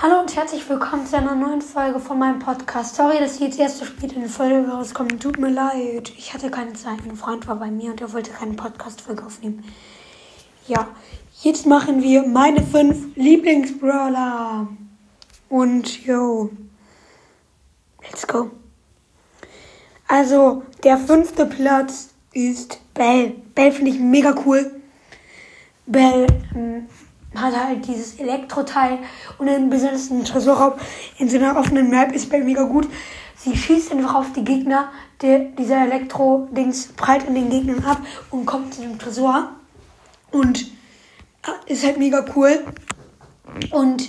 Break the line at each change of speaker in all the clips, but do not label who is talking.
Hallo und herzlich willkommen zu einer neuen Folge von meinem Podcast. Sorry, dass jetzt erst so spät in die Folge rauskommt. Tut mir leid. Ich hatte keine Zeit. Ein Freund war bei mir und er wollte keinen Podcast-Folge aufnehmen. Ja, jetzt machen wir meine fünf Lieblingsbrawler. Und yo, let's go. Also, der fünfte Platz ist Bell. Bell finde ich mega cool. Bell ähm, hat halt dieses Elektroteil und einen besonderen Tresorraum in so einer offenen Map ist Bell mega gut. Sie schießt einfach auf die Gegner. Der, dieser Elektro-Dings prallt an den Gegnern ab und kommt zu dem Tresor. Und äh, ist halt mega cool. Und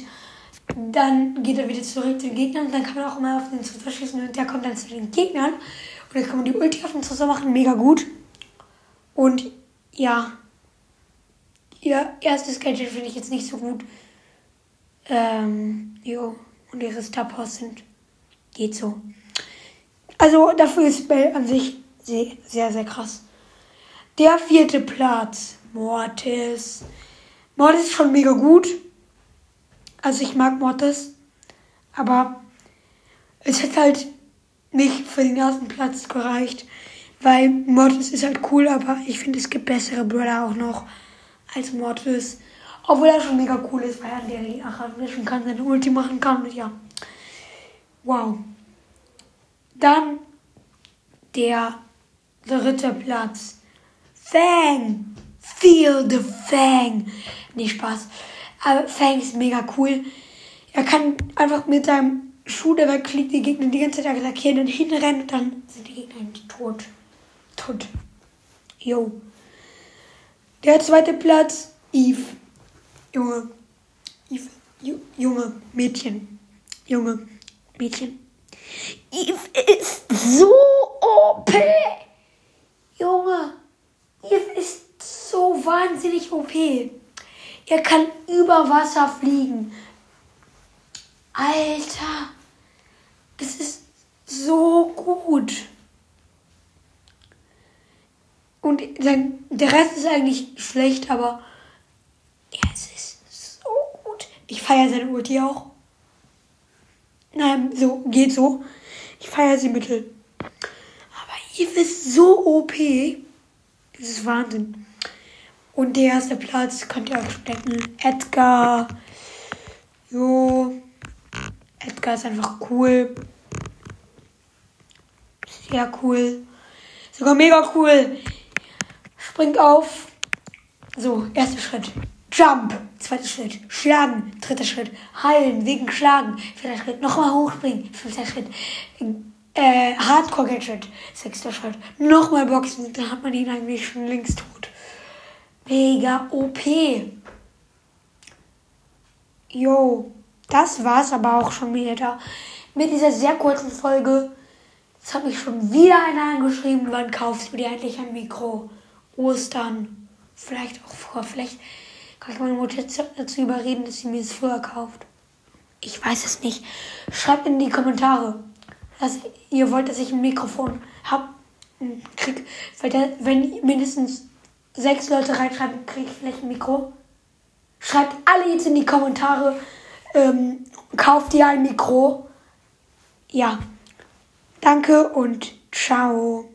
dann geht er wieder zurück zu den Gegnern und dann kann man auch immer auf den Tresor schießen und der kommt dann zu den Gegnern. Und dann kann man die Ulti auf den Tresor machen, mega gut. Und ja, ihr erstes Gadget finde ich jetzt nicht so gut. Ähm, jo, und ihre Star Powers sind, geht so. Also dafür ist Bell an sich sehr, sehr, sehr krass. Der vierte Platz, Mortis. Mortis ist schon mega gut. Also ich mag Mortis. Aber es hat halt nicht für den ersten Platz gereicht. Weil Mortis ist halt cool, aber ich finde, es gibt bessere Brother auch noch als Mortis. Obwohl er schon mega cool ist, weil er Ache wischen kann, seine Ulti machen kann ja. Wow. Dann der dritte Platz. Fang. Feel the Fang. Nee, Spaß. Aber Fang ist mega cool. Er kann einfach mit seinem Schuh, der wegfliegt, die Gegner die ganze Zeit attackieren und hinrennen und dann sind die Gegner tot. Tot. Yo. Der zweite Platz, Eve. Junge. Eve. Ju Junge. Mädchen. Junge. Mädchen. Eve ist so OP. Junge. Eve ist so wahnsinnig OP. Er kann über Wasser fliegen. Alter. Das ist so gut. Sein, der Rest ist eigentlich schlecht, aber ja, es ist so gut. Ich feiere seine Ulti auch. Nein, so, geht so. Ich feiere sie mittel. Aber Eve ist so OP. Das ist Wahnsinn. Und der erste Platz könnt ihr auch stecken. Edgar. Jo. Edgar ist einfach cool. Sehr cool. Sogar mega cool. Springt auf. So, erster Schritt. Jump. Zweiter Schritt. Schlagen. Dritter Schritt. Heilen. Wegen Schlagen. Vierter Schritt. Nochmal hochspringen. Fünfter Schritt. Äh, Hardcore-Gadget. Sechster Schritt. Nochmal boxen. Dann hat man ihn eigentlich schon links tot. Mega OP. Jo. Das war's aber auch schon wieder mit dieser sehr kurzen Folge. Jetzt hat mich schon wieder einer angeschrieben, wann kaufst du dir endlich ein Mikro? Ostern. Vielleicht auch vor. Vielleicht kann ich meine Mutter dazu überreden, dass sie mir es früher kauft. Ich weiß es nicht. Schreibt in die Kommentare, dass ihr wollt, dass ich ein Mikrofon hab, krieg. Weil da, wenn mindestens sechs Leute reinschreiben, kriege ich vielleicht ein Mikro. Schreibt alle jetzt in die Kommentare, ähm, kauft ihr ein Mikro. Ja. Danke und ciao.